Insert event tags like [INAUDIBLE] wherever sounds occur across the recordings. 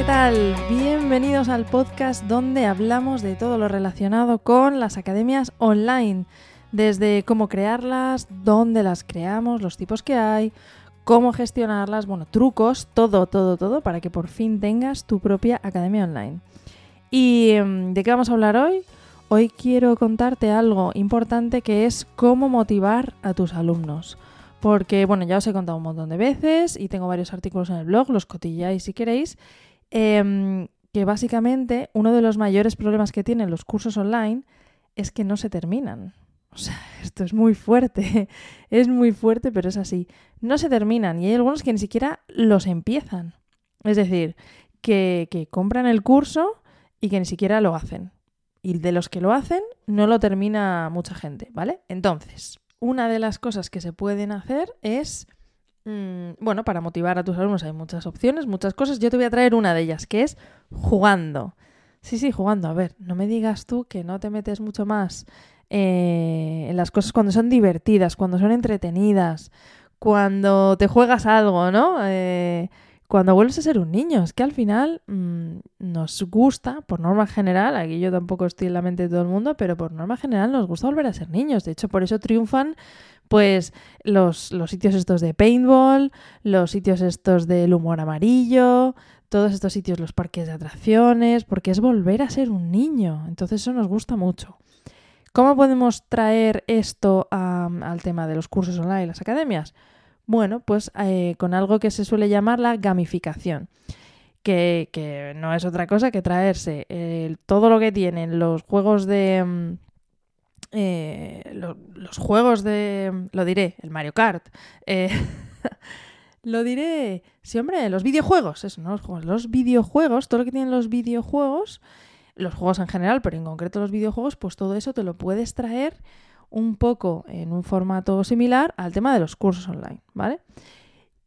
¿qué tal? Bienvenidos al podcast donde hablamos de todo lo relacionado con las academias online, desde cómo crearlas, dónde las creamos, los tipos que hay, cómo gestionarlas, bueno, trucos, todo, todo, todo, para que por fin tengas tu propia academia online. ¿Y em, de qué vamos a hablar hoy? Hoy quiero contarte algo importante que es cómo motivar a tus alumnos. Porque, bueno, ya os he contado un montón de veces y tengo varios artículos en el blog, los cotilláis si queréis, em, que básicamente uno de los mayores problemas que tienen los cursos online es que no se terminan. O sea, [LAUGHS] esto es muy fuerte, [LAUGHS] es muy fuerte, pero es así. No se terminan y hay algunos que ni siquiera los empiezan. Es decir, que, que compran el curso y que ni siquiera lo hacen y de los que lo hacen no lo termina mucha gente, ¿vale? Entonces, una de las cosas que se pueden hacer es, mm, bueno, para motivar a tus alumnos hay muchas opciones, muchas cosas. Yo te voy a traer una de ellas, que es jugando. Sí, sí, jugando. A ver, no me digas tú que no te metes mucho más eh, en las cosas cuando son divertidas, cuando son entretenidas, cuando te juegas algo, ¿no? Eh, cuando vuelves a ser un niño. Es que al final mm, nos gusta, por norma general, aquí yo tampoco estoy en la mente de todo el mundo, pero por norma general nos gusta volver a ser niños. De hecho, por eso triunfan pues los, los sitios estos de paintball, los sitios estos del humor amarillo, todos estos sitios, los parques de atracciones, porque es volver a ser un niño. Entonces eso nos gusta mucho. ¿Cómo podemos traer esto al tema de los cursos online, las academias? Bueno, pues eh, con algo que se suele llamar la gamificación. Que, no es otra cosa que traerse todo lo que tienen los juegos de. Mm, eh, los juegos de. Lo diré, el Mario Kart. Eh, [LAUGHS] lo diré. Sí, hombre, los videojuegos. Eso, no los juegos. Los videojuegos, todo lo que tienen los videojuegos, los juegos en general, pero en concreto los videojuegos, pues todo eso te lo puedes traer un poco en un formato similar al tema de los cursos online, ¿vale?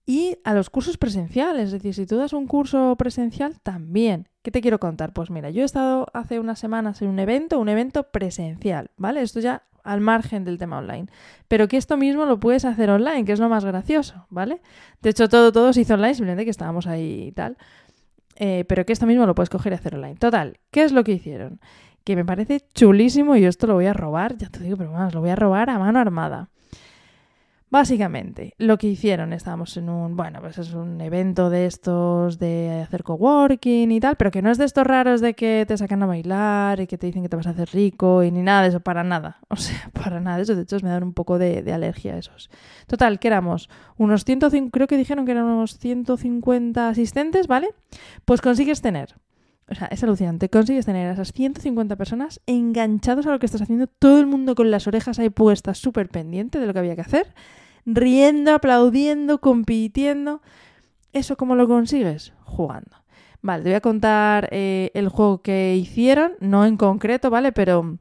Y a los cursos presenciales, es decir, si tú das un curso presencial también. ¿Qué te quiero contar? Pues mira, yo he estado hace unas semanas en un evento, un evento presencial, ¿vale? Esto ya al margen del tema online. Pero que esto mismo lo puedes hacer online, que es lo más gracioso, ¿vale? De hecho, todo, todo se hizo online, simplemente que estábamos ahí y tal. Eh, pero que esto mismo lo puedes coger y hacer online. Total, ¿qué es lo que hicieron? Que me parece chulísimo y yo esto lo voy a robar, ya te digo, pero vamos, lo voy a robar a mano armada. Básicamente, lo que hicieron, estábamos en un, bueno, pues es un evento de estos de hacer coworking y tal, pero que no es de estos raros de que te sacan a bailar y que te dicen que te vas a hacer rico y ni nada de eso, para nada. [LAUGHS] O sea, para nada de eso. De hecho, me dan un poco de, alergia a esos. Total, que éramos unos 150, creo que dijeron que eran unos 150 asistentes, ¿vale? Pues consigues tener o sea, es alucinante. Consigues tener a esas 150 personas enganchados a lo que estás haciendo, todo el mundo con las orejas ahí puestas, súper pendiente de lo que había que hacer, riendo, aplaudiendo, compitiendo. ¿Eso cómo lo consigues? Jugando. Vale, te voy a contar eh, el juego que hicieron, no en concreto, ¿vale? Pero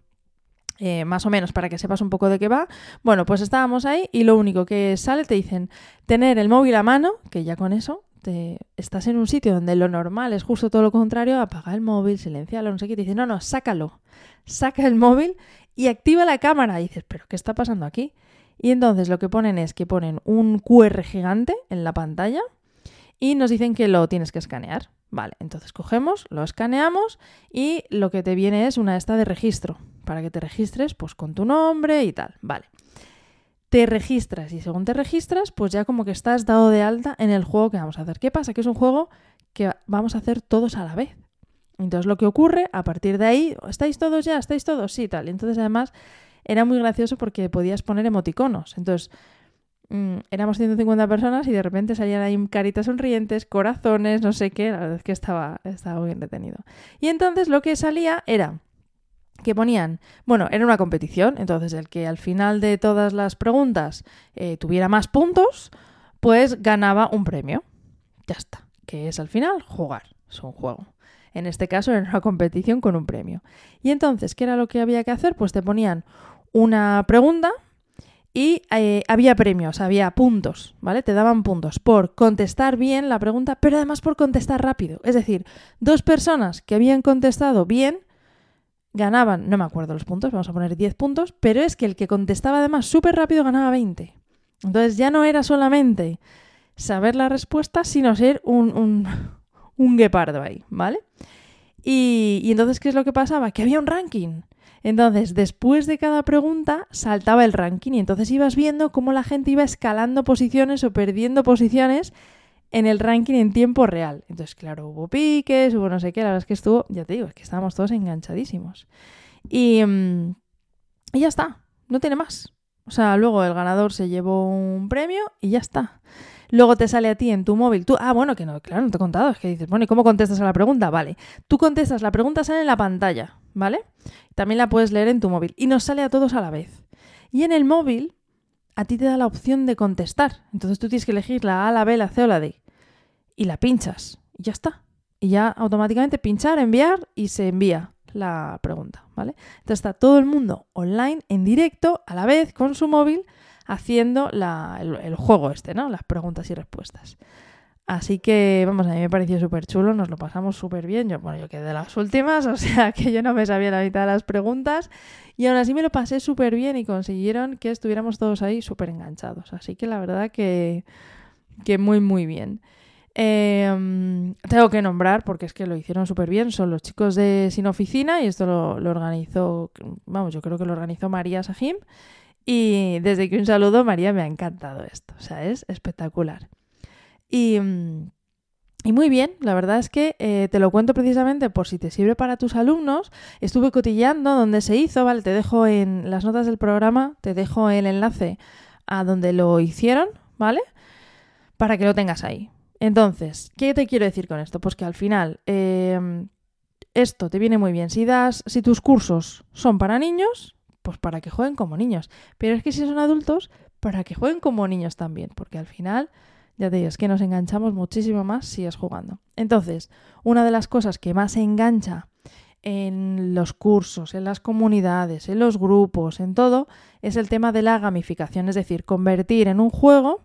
eh, más o menos para que sepas un poco de qué va. Bueno, pues estábamos ahí y lo único que sale te dicen tener el móvil a mano, que ya con eso estás en un sitio donde lo normal es justo todo lo contrario, apaga el móvil, silencialo, no sé qué, te dice, no, no, sácalo, saca el móvil y activa la cámara. Y dices, pero ¿qué está pasando aquí? Y entonces lo que ponen es que ponen un QR gigante en la pantalla y nos dicen que lo tienes que escanear. Vale, entonces cogemos, lo escaneamos y lo que te viene es una esta de registro, para que te registres pues con tu nombre y tal. Vale te registras y según te registras, pues ya como que estás dado de alta en el juego que vamos a hacer. ¿Qué pasa? Que es un juego que vamos a hacer todos a la vez. Entonces lo que ocurre, a partir de ahí, ¿estáis todos ya? ¿Estáis todos? Sí, tal. Entonces además era muy gracioso porque podías poner emoticonos. Entonces mm, éramos 150 personas y de repente salían ahí caritas sonrientes, corazones, no sé qué. La verdad es que estaba, estaba muy entretenido. Y entonces lo que salía era que ponían, bueno, era una competición, entonces el que al final de todas las preguntas eh, tuviera más puntos, pues ganaba un premio. Ya está, que es al final jugar, es un juego. En este caso era una [LAUGHS] competición con un premio. Y entonces, ¿qué era lo que había que hacer? Pues te ponían una pregunta y eh, había premios, había puntos, ¿vale? Te daban puntos por contestar bien la pregunta, pero además por contestar rápido. Es decir, dos personas que habían contestado bien ganaban, no me acuerdo los puntos, vamos a poner 10 puntos, pero es que el que contestaba además súper rápido ganaba 20. Entonces ya no era solamente saber la respuesta, sino ser un, [LAUGHS] un guepardo ahí, ¿vale? Y, y entonces, ¿qué es lo que pasaba? Que había un ranking. Entonces, después de cada pregunta saltaba el ranking y entonces ibas viendo cómo la gente iba escalando posiciones o perdiendo posiciones en el ranking en tiempo real. Entonces, claro, hubo piques, hubo no sé qué, la verdad es que estuvo, ya te digo, es que estábamos todos enganchadísimos. Y, mm, y ya está, no tiene más. O sea, luego el ganador se llevó un premio y ya está. Luego te sale a ti en tu móvil. Tú, ah, bueno, que no, claro, no te he contado. Es que dices, bueno, ¿y cómo contestas a la pregunta? Vale. Tú contestas, la pregunta sale en la pantalla, ¿vale? También la puedes leer en tu móvil. Y nos sale a todos a la vez. Y en el móvil, a ti te da la opción de contestar. Entonces tú tienes que elegir la A, la B, la C o la D. Y la pinchas. Y ya está. Y ya automáticamente pinchar, enviar y se envía la pregunta, ¿vale? Entonces está todo el mundo online, en directo, a la vez, con su móvil, haciendo el, juego este, ¿no? Las preguntas y respuestas. Así que, vamos, a mí me pareció súper chulo, nos lo pasamos súper bien. Yo, bueno, yo quedé de las últimas, [LAUGHS] o sea que yo no me sabía la mitad de las preguntas y aún así me lo pasé súper bien y consiguieron que estuviéramos todos ahí súper enganchados. Así que la verdad que, que muy, muy bien. Em, tengo que nombrar, porque es que lo hicieron súper bien, son los chicos de Sin Oficina y esto lo, organizó, vamos, yo creo que lo organizó María Sajim. Y desde que un saludo, María, me ha encantado esto, o sea, es espectacular. Y, y muy bien, la verdad es que eh, te lo cuento precisamente por si te sirve para tus alumnos. Estuve cotilleando donde se hizo, ¿vale? Te dejo en las notas del programa, te dejo el enlace a donde lo hicieron, ¿vale? Para que lo tengas ahí. Entonces, ¿qué te quiero decir con esto? Pues que al final em, esto te viene muy bien. Si das, si tus cursos son para niños, pues para que jueguen como niños. Pero es que si son adultos, para que jueguen como niños también, porque al final, ya te digo, es que nos enganchamos muchísimo más si es jugando. Entonces, una de las cosas que más engancha en los cursos, en las comunidades, en los grupos, en todo, es el tema de la gamificación, es decir, convertir en un juego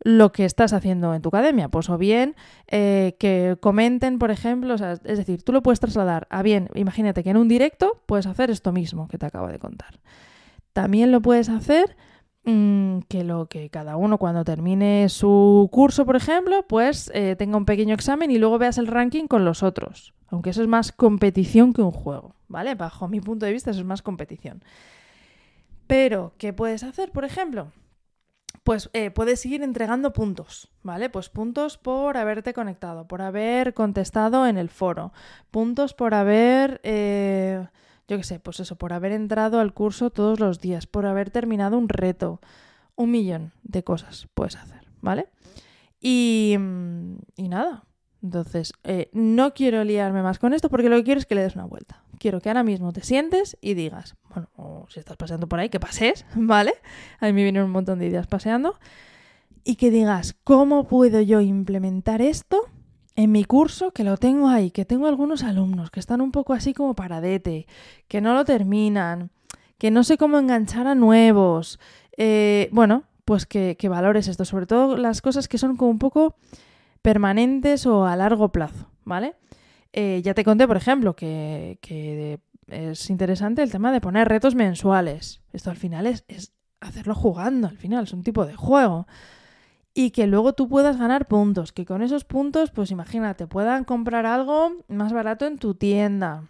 lo que estás haciendo en tu academia. Pues o bien eh, que comenten, por ejemplo, es decir, tú lo puedes trasladar a bien, imagínate que en un directo puedes hacer esto mismo que te acabo de contar. También lo puedes hacer mm, que lo que cada uno cuando termine su curso, por ejemplo, pues eh, tenga un pequeño examen y luego veas el ranking con los otros. Aunque eso es más competición que un juego, ¿vale? Bajo mi punto de vista eso es más competición. Pero, ¿qué puedes hacer, por ejemplo? Pues eh, puedes seguir entregando puntos, ¿vale? Pues puntos por haberte conectado, por haber contestado en el foro, puntos por haber, eh, yo qué sé, pues eso, por haber entrado al curso todos los días, por haber terminado un reto, un millón de cosas puedes hacer, ¿vale? Y, y nada, entonces, eh, no quiero liarme más con esto porque lo que quiero es que le des una vuelta. Quiero que ahora mismo te sientes y digas, bueno, o si estás paseando por ahí, que pases, [LAUGHS] ¿vale? A mí me vienen un montón de ideas paseando. Y que digas, ¿cómo puedo yo implementar esto en mi curso? Que lo tengo ahí, que tengo algunos alumnos que están un poco así como paradete, que no lo terminan, que no sé cómo enganchar a nuevos. Eh, bueno, pues que, que valores esto, sobre todo las cosas que son como un poco permanentes o a largo plazo, ¿vale? Eh, ya te conté, por ejemplo, que, es interesante el tema de poner retos mensuales. Esto al final es, hacerlo jugando, al final es un tipo de juego. Y que luego tú puedas ganar puntos, que con esos puntos, pues imagínate, puedan comprar algo más barato en tu tienda,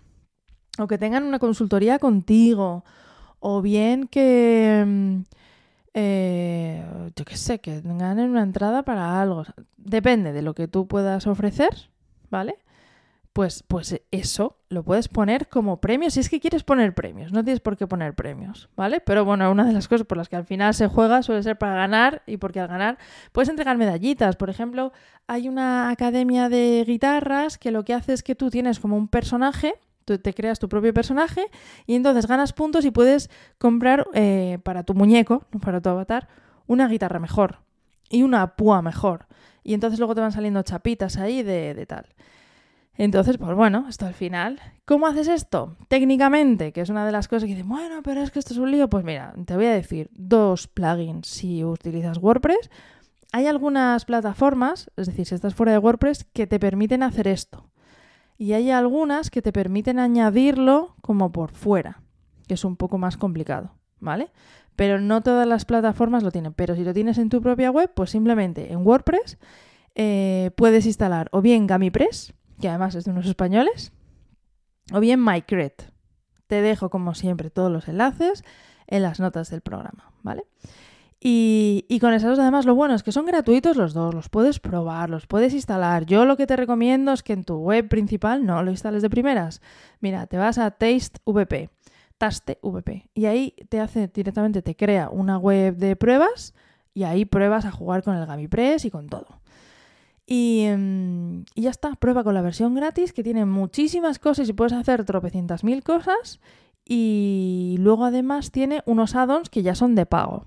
o que tengan una consultoría contigo, o bien que, mm, eh, yo qué sé, que ganen una entrada para algo. Depende de lo que tú puedas ofrecer, ¿vale? Pues, pues eso lo puedes poner como premio si es que quieres poner premios, no tienes por qué poner premios, ¿vale? Pero bueno, una de las cosas por las que al final se juega suele ser para ganar y porque al ganar puedes entregar medallitas. Por ejemplo, hay una academia de guitarras que lo que hace es que tú tienes como un personaje Tú te creas tu propio personaje y entonces ganas puntos y puedes comprar eh, para tu muñeco, para tu avatar, una guitarra mejor y una púa mejor. Y entonces luego te van saliendo chapitas ahí de, de tal. Entonces, pues bueno, esto al final. ¿Cómo haces esto? Técnicamente, que es una de las cosas que dicen, bueno, pero es que esto es un lío. Pues mira, te voy a decir dos plugins si utilizas WordPress. Hay algunas plataformas, es decir, si estás fuera de WordPress, que te permiten hacer esto y hay algunas que te permiten añadirlo como por fuera, que es un poco más complicado, ¿vale? Pero no todas las plataformas lo tienen, pero si lo tienes en tu propia web, pues simplemente en WordPress eh, puedes instalar o bien GamiPress, que además es de unos españoles, o bien MyCred. Te dejo, como siempre, todos los enlaces en las notas del programa, ¿vale? Y, y, con esas además lo bueno es que son gratuitos los dos, los puedes probar, los puedes instalar. Yo lo que te recomiendo es que en tu web principal no lo instales de primeras. Mira, te vas a TasteVP, TasteVP, y ahí te hace directamente, te crea una web de pruebas y ahí pruebas a jugar con el GamiPress y con todo. Y, em, y, ya está, prueba con la versión gratis que tiene muchísimas cosas y puedes hacer tropecientas mil cosas. Y luego además tiene unos add-ons que ya son de pago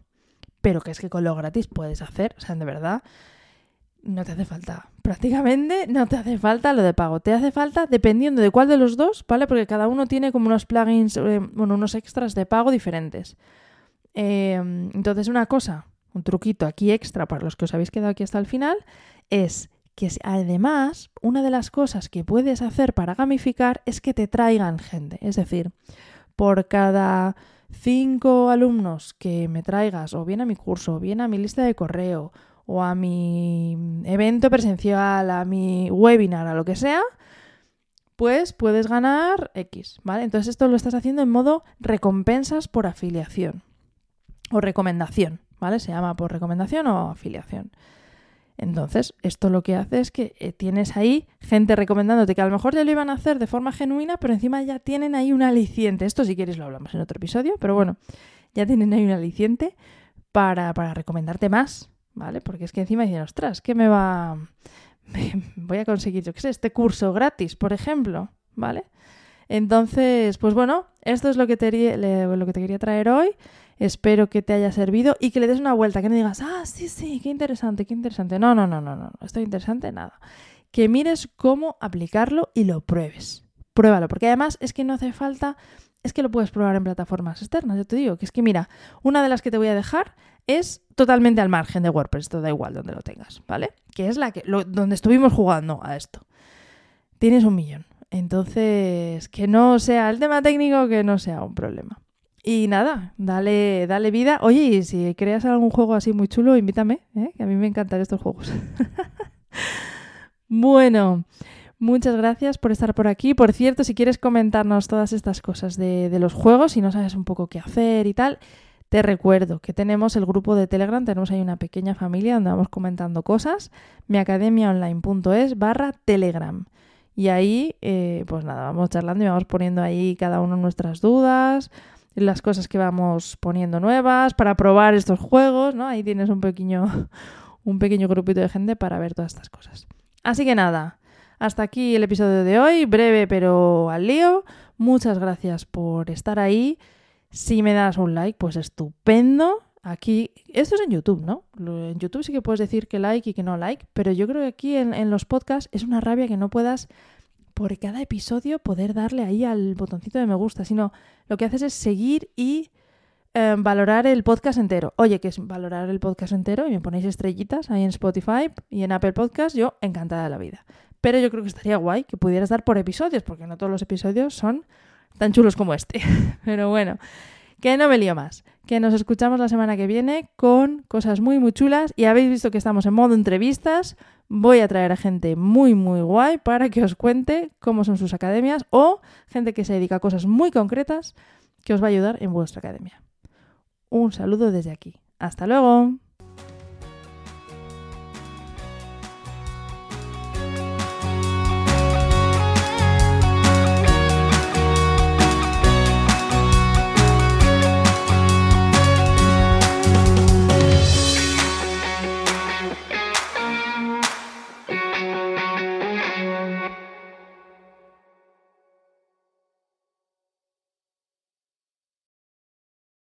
pero que es que con lo gratis puedes hacer, o sea, de verdad, no te hace falta. Prácticamente no te hace falta lo de pago. Te hace falta dependiendo de cuál de los dos, ¿vale? Porque cada uno tiene como unos plugins, eh, bueno, unos extras de pago diferentes. Em, entonces, una cosa, un truquito aquí extra para los que os habéis quedado aquí hasta el final, es que además, una de las cosas que puedes hacer para gamificar es que te traigan gente. Es decir, por cada cinco alumnos que me traigas o bien a mi curso, o bien a mi lista de correo, o a mi evento presencial, a mi webinar, a lo que sea, pues puedes ganar X, ¿vale? Entonces esto lo estás haciendo en modo recompensas por afiliación o recomendación, ¿vale? Se llama por recomendación o afiliación. Entonces, esto lo que hace es que eh, tienes ahí gente recomendándote que a lo mejor ya lo iban a hacer de forma genuina, pero encima ya tienen ahí un aliciente. Esto si quieres lo hablamos en otro episodio, pero bueno, ya tienen ahí un aliciente para, para recomendarte más, ¿vale? Porque es que encima dicen, ostras, ¿qué me va... [LAUGHS] voy a conseguir, yo qué sé, este curso gratis, por ejemplo, ¿vale? Entonces, pues bueno, esto es lo que te, lo que te quería traer hoy. Espero que te haya servido y que le des una vuelta, que no digas, ah, sí, sí, qué interesante, qué interesante. No, no, no, no, no, esto es interesante, nada. Que mires cómo aplicarlo y lo pruebes. Pruébalo, porque además es que no hace falta, es que lo puedes probar en plataformas externas, yo te digo, que es que mira, una de las que te voy a dejar es totalmente al margen de WordPress, todo da igual donde lo tengas, ¿vale? Que es la que, donde estuvimos jugando a esto. Tienes un millón. Entonces, que no sea el tema técnico, que no sea un problema. Y nada, dale, dale vida. Oye, y si creas algún juego así muy chulo, invítame, ¿eh? que a mí me encantan estos juegos. [LAUGHS] bueno, muchas gracias por estar por aquí. Por cierto, si quieres comentarnos todas estas cosas de, los juegos, si no sabes un poco qué hacer y tal, te recuerdo que tenemos el grupo de Telegram, tenemos ahí una pequeña familia donde vamos comentando cosas, miacademiaonline.es barra Telegram. Y ahí, eh, pues nada, vamos charlando y vamos poniendo ahí cada uno nuestras dudas, las cosas que vamos poniendo nuevas para probar estos juegos, ¿no? Ahí tienes un pequeño, [LAUGHS] un pequeño grupito de gente para ver todas estas cosas. Así que nada, hasta aquí el episodio de hoy, breve pero al lío. Muchas gracias por estar ahí. Si me das un like, pues estupendo. Aquí, esto es en YouTube, ¿no? En YouTube sí que puedes decir que like y que no like, pero yo creo que aquí en, los podcasts es una rabia que no puedas por cada episodio poder darle ahí al botoncito de me gusta, sino lo que haces es seguir y eh, valorar el podcast entero. Oye, que es valorar el podcast entero y me ponéis estrellitas ahí en Spotify y en Apple Podcast, yo encantada de la vida. Pero yo creo que estaría guay que pudieras dar por episodios, porque no todos los episodios son tan chulos como este. [LAUGHS] Pero bueno, que no me lío más. Que nos escuchamos la semana que viene con cosas muy, muy chulas. Y habéis visto que estamos en modo entrevistas voy a traer a gente muy, muy guay para que os cuente cómo son sus academias o gente que se dedica a cosas muy concretas que os va a ayudar en vuestra academia. Un saludo desde aquí. Hasta luego.